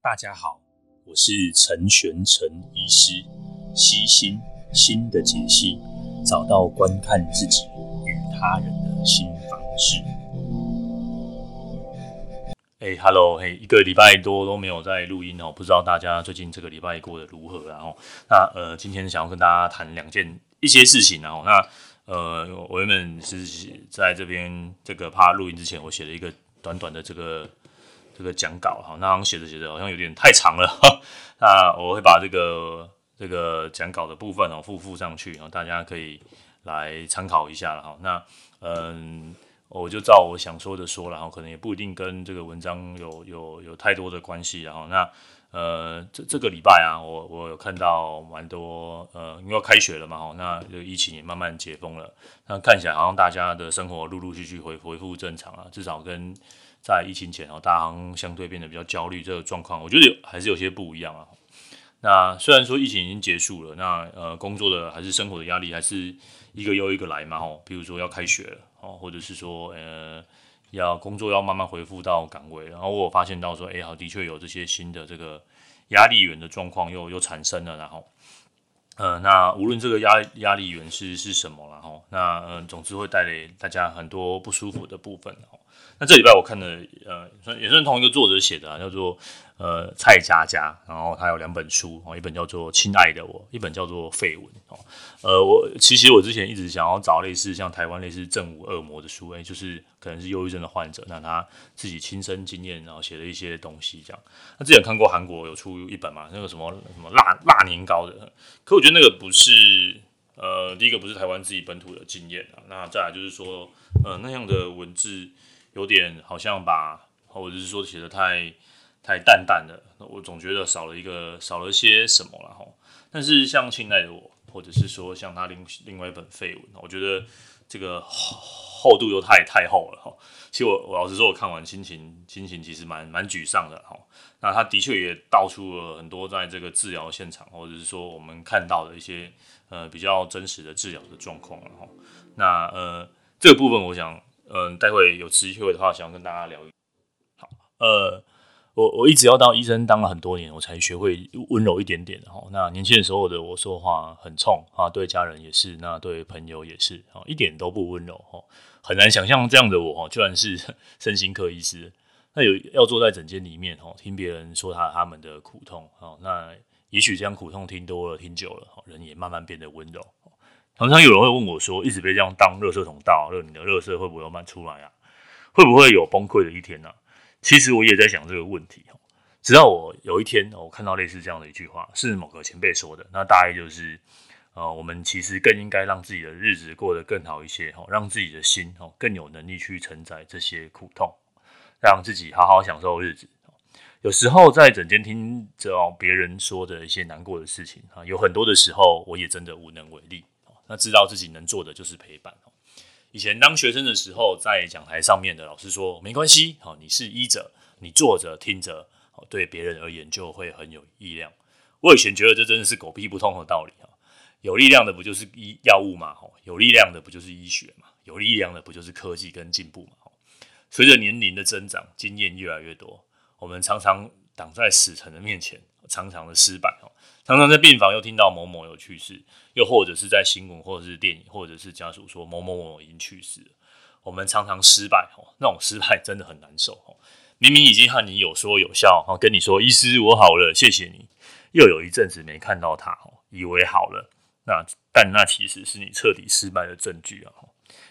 大家好，我是陈玄陈医师，析心心的解析，找到观看自己与他人的新方式。哎，Hello，嘿，一个礼拜多都没有在录音哦，不知道大家最近这个礼拜过得如何？然后，那呃，今天想要跟大家谈两件一些事情，然后那呃，我原本是在这边这个怕录音之前，我写了一个短短的这个。这个讲稿哈，那好像写着写着好像有点太长了哈，那我会把这个这个讲稿的部分哦附附上去，然后大家可以来参考一下了哈。那嗯，我就照我想说的说了，然后可能也不一定跟这个文章有有有太多的关系，然后那呃这这个礼拜啊，我我有看到蛮多呃，因为要开学了嘛哈，那就疫情也慢慢解封了，那看起来好像大家的生活陆陆续续恢恢复正常啊，至少跟。在疫情前哦，大行相对变得比较焦虑，这个状况我觉得还是有些不一样啊。那虽然说疫情已经结束了，那呃工作的还是生活的压力还是一个又一个来嘛吼，比如说要开学了哦，或者是说呃要工作要慢慢恢复到岗位，然后我发现到说，哎好，的确有这些新的这个压力源的状况又又产生了，然后呃那无论这个压压力源是是什么，然后那、呃、总之会带给大家很多不舒服的部分哦。那这礼拜我看的，呃，算也算同一个作者写的啊，叫做呃蔡佳佳，然后他有两本书哦，一本叫做《亲爱的我》，一本叫做《废文》哦。呃，我其实我之前一直想要找类似像台湾类似《正午恶魔》的书，哎，就是可能是忧郁症的患者，那他自己亲身经验，然后写了一些东西这样。那之前看过韩国有出一本嘛，那个什么什么辣辣年糕的，可我觉得那个不是，呃，第一个不是台湾自己本土的经验啊，那再来就是说，呃，那样的文字。有点好像把，或者是说写的太太淡淡的，我总觉得少了一个少了些什么了哈。但是像亲爱的我，或者是说像他另另外一本废文，我觉得这个厚度又太太厚了哈。其实我我老实说，我看完心情心情其实蛮蛮沮丧的哈。那他的确也道出了很多在这个治疗现场，或者是说我们看到的一些呃比较真实的治疗的状况了哈。那呃这个部分我想。嗯，待会有机会的话，想要跟大家聊。好，呃，我我一直要当医生，当了很多年，我才学会温柔一点点哈。那年轻的时候的我说话很冲啊，对家人也是，那对朋友也是啊，一点都不温柔哈。很难想象这样的我哈，居然是 身心科医师。那有要坐在诊间里面哈，听别人说他他们的苦痛啊，那也许这样苦痛听多了，听久了，人也慢慢变得温柔。常常有人会问我说：“一直被这样当垃圾桶倒，那你的垃圾会不会慢出来啊？会不会有崩溃的一天呢、啊？”其实我也在想这个问题。直到我有一天，我看到类似这样的一句话，是某个前辈说的。那大概就是，呃，我们其实更应该让自己的日子过得更好一些，让自己的心更有能力去承载这些苦痛，让自己好好享受日子。有时候在整间听着别人说的一些难过的事情啊，有很多的时候我也真的无能为力。那知道自己能做的就是陪伴。以前当学生的时候，在讲台上面的老师说：“没关系，好，你是医者，你坐着听着，对别人而言就会很有力量。”我以前觉得这真的是狗屁不通的道理啊！有力量的不就是医药物吗？有力量的不就是医学吗？有力量的不就是科技跟进步吗？随着年龄的增长，经验越来越多，我们常常挡在死神的面前，常常的失败哦。常常在病房又听到某某有去世，又或者是在新闻或者是电影，或者是家属说某某某已经去世了。我们常常失败哦，那种失败真的很难受哦。明明已经和你有说有笑，跟你说医师我好了，谢谢你。又有一阵子没看到他哦，以为好了，那但那其实是你彻底失败的证据啊。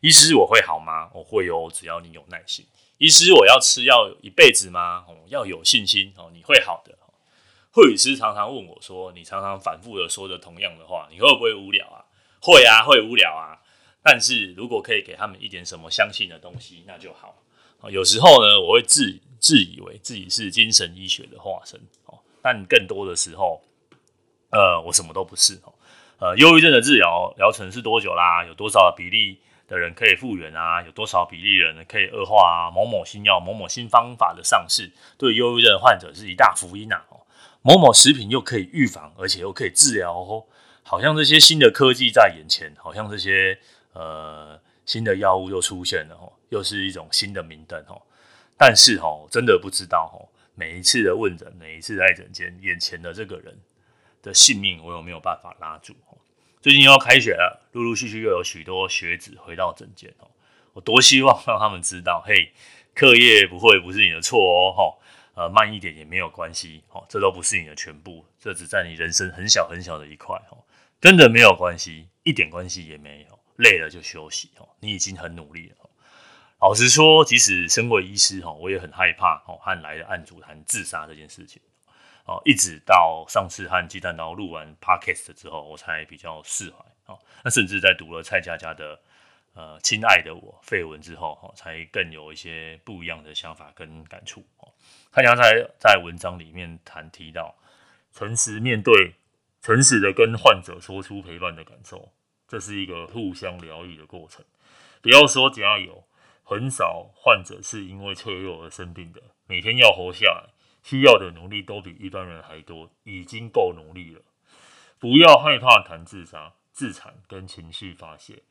医师我会好吗？我会哦，只要你有耐心。医师我要吃药一辈子吗？哦要有信心哦，你会好的。会师常常问我说：“你常常反复的说着同样的话，你会不会无聊啊？”“会啊，会无聊啊。”但是如果可以给他们一点什么相信的东西，那就好。有时候呢，我会自自以为自己是精神医学的化身，但更多的时候，呃，我什么都不是。哦呃，忧郁症的治疗疗程是多久啦？有多少比例的人可以复原啊？有多少比例人可以恶化啊？某某新药、某某新方法的上市，对忧郁症患者是一大福音呐！某某食品又可以预防，而且又可以治疗哦，好像这些新的科技在眼前，好像这些呃新的药物又出现了哦，又是一种新的明灯哦。但是哦，真的不知道哦，每一次的问诊，每一次在诊间，眼前的这个人的性命，我有没有办法拉住？最近又要开学了，陆陆续续又有许多学子回到诊间哦。我多希望让他们知道，嘿，课业不会不是你的错哦，吼呃，慢一点也没有关系哦，这都不是你的全部，这只在你人生很小很小的一块哦，真的没有关系，一点关系也没有，累了就休息哦，你已经很努力了。老实说，即使身为医师哈，我也很害怕哦，和来的案主谈自杀这件事情哦，一直到上次和鸡蛋刀录完 podcast 之后，我才比较释怀哦。那甚至在读了蔡佳佳的。呃，亲爱的我废文之后，哈，才更有一些不一样的想法跟感触。哦，他刚才在文章里面谈提到，诚实面对，诚实的跟患者说出陪伴的感受，这是一个互相疗愈的过程。不要说加油，很少患者是因为脆弱而生病的，每天要活下来，需要的努力都比一般人还多，已经够努力了。不要害怕谈自杀、自残跟情绪发泄。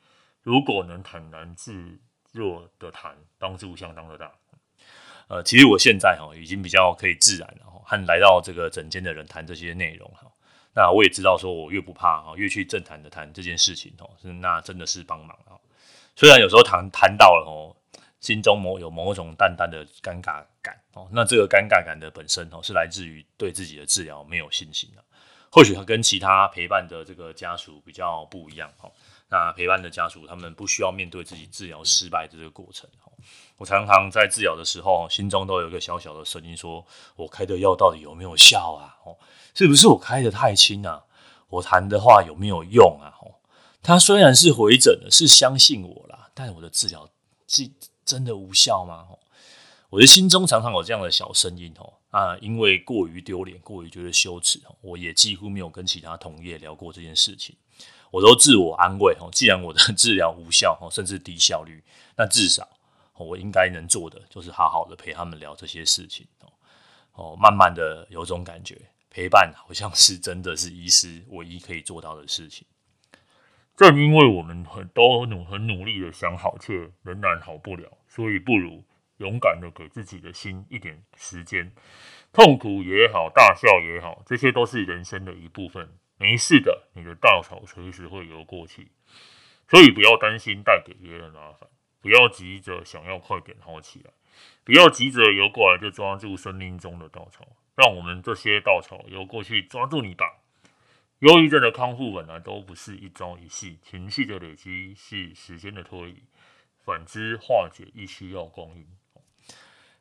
如果能坦然自若的谈，帮助相当的大。呃，其实我现在哈已经比较可以自然了，和来到这个诊间的人谈这些内容哈。那我也知道说，我越不怕哈，越去正谈的谈这件事情哦，是那真的是帮忙啊。虽然有时候谈谈到了哦，心中某有某种淡淡的尴尬感哦，那这个尴尬感的本身哦，是来自于对自己的治疗没有信心的。或许他跟其他陪伴的这个家属比较不一样哦。那陪伴的家属，他们不需要面对自己治疗失败的这个过程。我常常在治疗的时候，心中都有一个小小的声音说：我开的药到底有没有效啊？哦，是不是我开的太轻啊？我谈的话有没有用啊？哦，他虽然是回诊了，是相信我啦，但我的治疗是真的无效吗？我的心中常常有这样的小声音哦。啊，因为过于丢脸，过于觉得羞耻，我也几乎没有跟其他同业聊过这件事情。我都自我安慰哦，既然我的 治疗无效哦，甚至低效率，那至少我应该能做的就是好好的陪他们聊这些事情哦。哦，慢慢的有种感觉，陪伴好像是真的是医师唯一可以做到的事情。正因为我们很都努很努力的想好，却仍然好不了，所以不如勇敢的给自己的心一点时间，痛苦也好，大笑也好，这些都是人生的一部分。没事的，你的稻草随时会游过去，所以不要担心带给别人麻烦，不要急着想要快点好起来，不要急着游过来就抓住生命中的稻草，让我们这些稻草游过去抓住你吧。忧郁症的康复本来都不是一朝一夕，情绪的累积是时间的推移，反之化解亦需要光阴。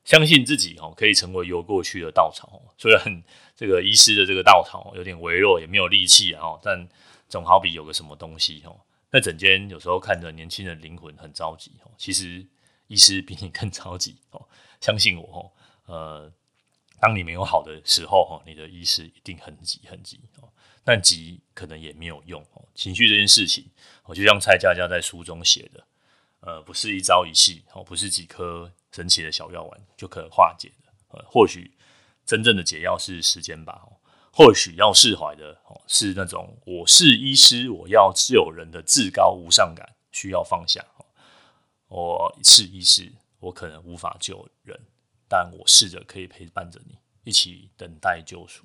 相信自己哦，可以成为游过去的稻草。虽然这个医师的这个稻草有点微弱，也没有力气啊，但总好比有个什么东西哦。那整间有时候看着年轻人灵魂很着急哦，其实医师比你更着急哦。相信我哦，呃，当你没有好的时候哦，你的医师一定很急很急哦。但急可能也没有用哦。情绪这件事情，我就像蔡佳佳在书中写的，呃，不是一朝一夕哦，不是几颗。神奇的小药丸就可化解的，或许真正的解药是时间吧。或许要释怀的哦，是那种我是医师，我要救人的至高无上感，需要放下。我是医师，我可能无法救人，但我试着可以陪伴着你，一起等待救赎。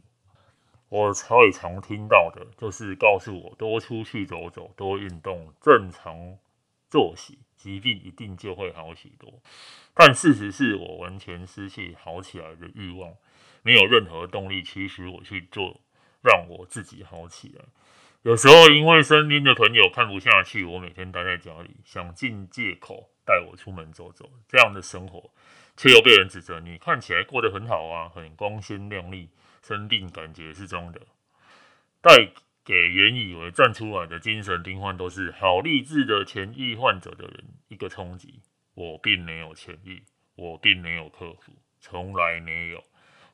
我最常听到的就是告诉我多出去走走，多运动，正常作息。疾病一定就会好许多，但事实是我完全失去好起来的欲望，没有任何动力驱使我去做，让我自己好起来。有时候因为身边的朋友看不下去，我每天待在家里，想尽借口带我出门走走，这样的生活却又被人指责，你看起来过得很好啊，很光鲜亮丽，生病感觉是真的。带。给原以为站出来的精神病患都是好励志的痊愈患者的人一个冲击。我并没有痊愈，我并没有克服，从来没有，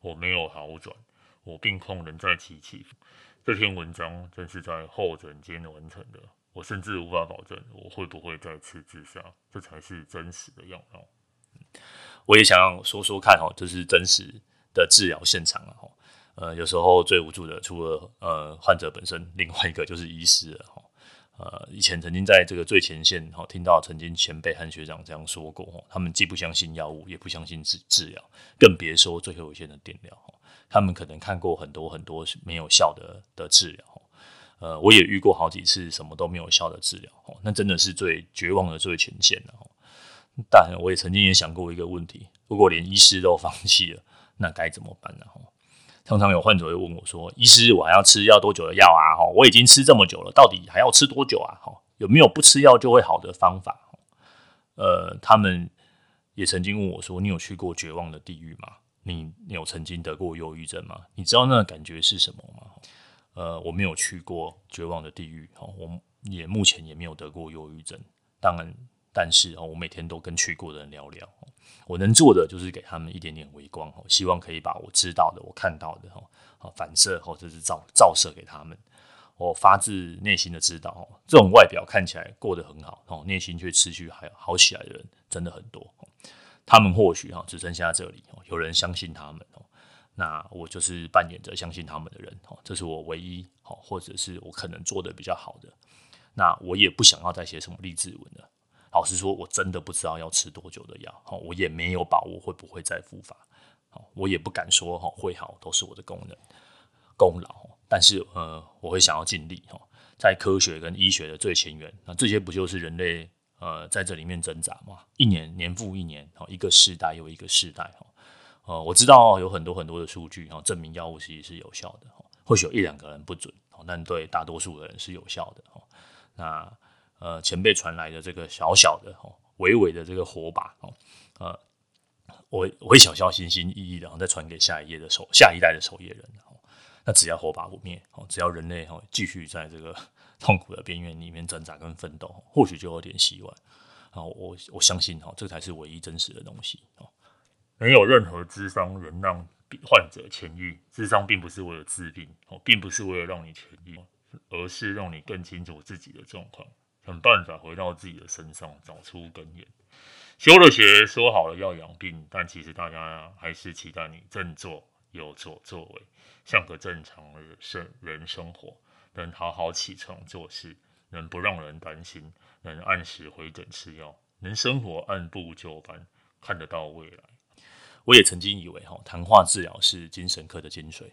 我没有好转，我病况仍在起起伏。这篇文章正是在候诊间完成的，我甚至无法保证我会不会再次自杀，这才是真实的样貌。我也想说说看哦，这是真实的治疗现场啊。呃，有时候最无助的，除了呃患者本身，另外一个就是医师了哈。呃，以前曾经在这个最前线哈，听到曾经前辈和学长这样说过，他们既不相信药物，也不相信治治疗，更别说最后一线的电疗。他们可能看过很多很多没有效的的治疗，呃，我也遇过好几次什么都没有效的治疗，那真的是最绝望的最前线了。但我也曾经也想过一个问题：如果连医师都放弃了，那该怎么办呢？常常有患者会问我说：“医师，我还要吃要多久的药啊？哈，我已经吃这么久了，到底还要吃多久啊？哈，有没有不吃药就会好的方法？”呃，他们也曾经问我说：“你有去过绝望的地狱吗？你你有曾经得过忧郁症吗？你知道那个感觉是什么吗？”呃，我没有去过绝望的地狱，哈，我也目前也没有得过忧郁症。当然。但是哦我每天都跟去过的人聊聊，我能做的就是给他们一点点微光哦，希望可以把我知道的、我看到的哦，反射或者是照照射给他们。我发自内心的知道，这种外表看起来过得很好，哦，内心却持续还好起来的人真的很多。他们或许哈只剩下这里，有人相信他们哦，那我就是扮演着相信他们的人哦，这是我唯一哦或者是我可能做的比较好的。那我也不想要再写什么励志文了。老实说，我真的不知道要吃多久的药，我也没有把握会不会再复发，我也不敢说会好，都是我的功能功劳。但是呃，我会想要尽力在科学跟医学的最前沿，那这些不就是人类呃在这里面挣扎吗？一年年复一年，一个世代又一个世代，呃，我知道有很多很多的数据证明药物其实是有效的，或许有一两个人不准，但对大多数的人是有效的。那呃，前辈传来的这个小小的、哦，微微的这个火把，哦，呃，我我会小小心心翼翼的，然后再传给下一页的守下一代的守夜人，哦，那只要火把不灭，哦，只要人类哦继续在这个 痛苦的边缘里面挣扎跟奋斗，或许就有点希望。啊，我我相信哈，这才是唯一真实的东西。哦，没有任何智商能让患者痊愈，智商并不是为了治病，哦，并不是为了让你痊愈，而是让你更清楚自己的状况。想办法回到自己的身上，找出根源。修了学，说好了要养病，但其实大家还是期待你振作有所作为，像个正常的生人生活，能好好起床做事，能不让人担心，能按时回诊吃药，能生活按部就班，看得到未来。我也曾经以为哈，谈话治疗是精神科的精髓，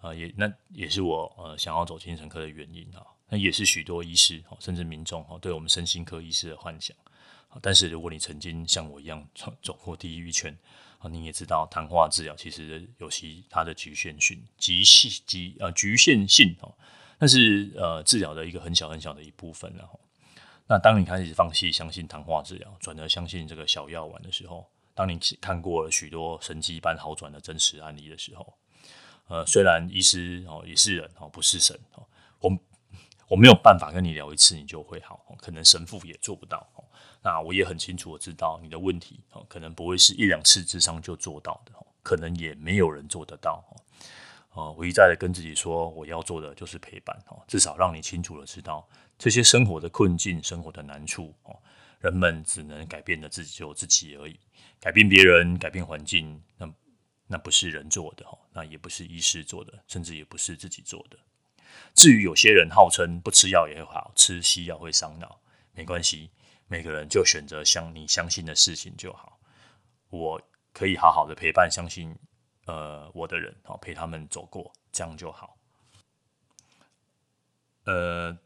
啊，也那也是我呃想要走精神科的原因啊。那也是许多医师甚至民众对我们身心科医师的幻想。但是如果你曾经像我一样走过第一圈，你也知道谈话治疗其实有其它的局限性、极细、极呃局限性哦。那是呃治疗的一个很小很小的一部分。然后，那当你开始放弃相信谈话治疗，转而相信这个小药丸的时候，当你看过了许多神迹般好转的真实案例的时候，呃，虽然医师哦也是人哦，不是神哦，我。我没有办法跟你聊一次你就会好，可能神父也做不到。那我也很清楚，我知道你的问题，可能不会是一两次智商就做到的，可能也没有人做得到。我一再的跟自己说，我要做的就是陪伴，至少让你清楚的知道这些生活的困境、生活的难处，人们只能改变的自己就自己而已。改变别人、改变环境，那那不是人做的，那也不是医师做的，甚至也不是自己做的。至于有些人号称不吃药也会好，吃西药会伤脑，没关系，每个人就选择相你相信的事情就好。我可以好好的陪伴相信呃我的人，好陪他们走过，这样就好。呃，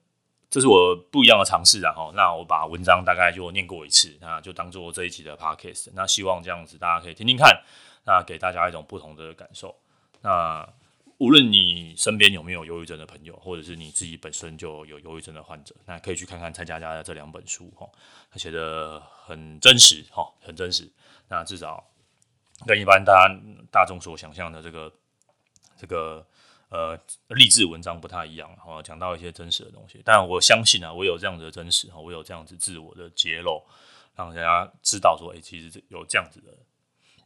这是我不一样的尝试，然后那我把文章大概就念过一次，那就当做这一集的 podcast。那希望这样子大家可以听听看，那给大家一种不同的感受。那。无论你身边有没有忧郁症的朋友，或者是你自己本身就有忧郁症的患者，那可以去看看蔡佳佳的这两本书，哈，他写的很真实，哈，很真实。那至少跟一般大家大众所想象的这个这个呃励志文章不太一样，哈，讲到一些真实的东西。但我相信啊，我有这样子的真实，哈，我有这样子自我的揭露，让大家知道说，哎，其实有这样子的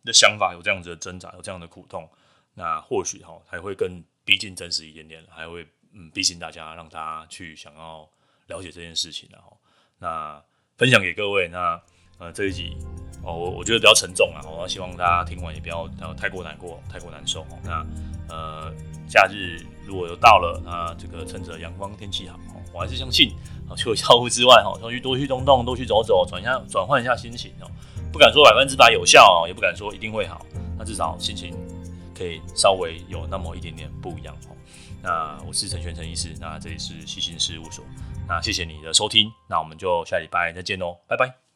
的想法，有这样子的挣扎，有这样的苦痛。那或许哈还会更逼近真实一点点，还会嗯逼近大家，让大家去想要了解这件事情，然后那分享给各位。那呃这一集哦，我我觉得比较沉重啊，我希望大家听完也不要太过难过，太过难受哦。那呃假日如果又到了，那这个趁着阳光天气好，我还是相信除了药物之外，哈，多去多去动动，多去走走，转一下转换一下心情哦。不敢说百分之百有效哦，也不敢说一定会好，那至少心情可以稍微有那么一点点不一样哦。那我是陈玄成医师，那这里是西心事务所，那谢谢你的收听，那我们就下礼拜再见喽，拜拜。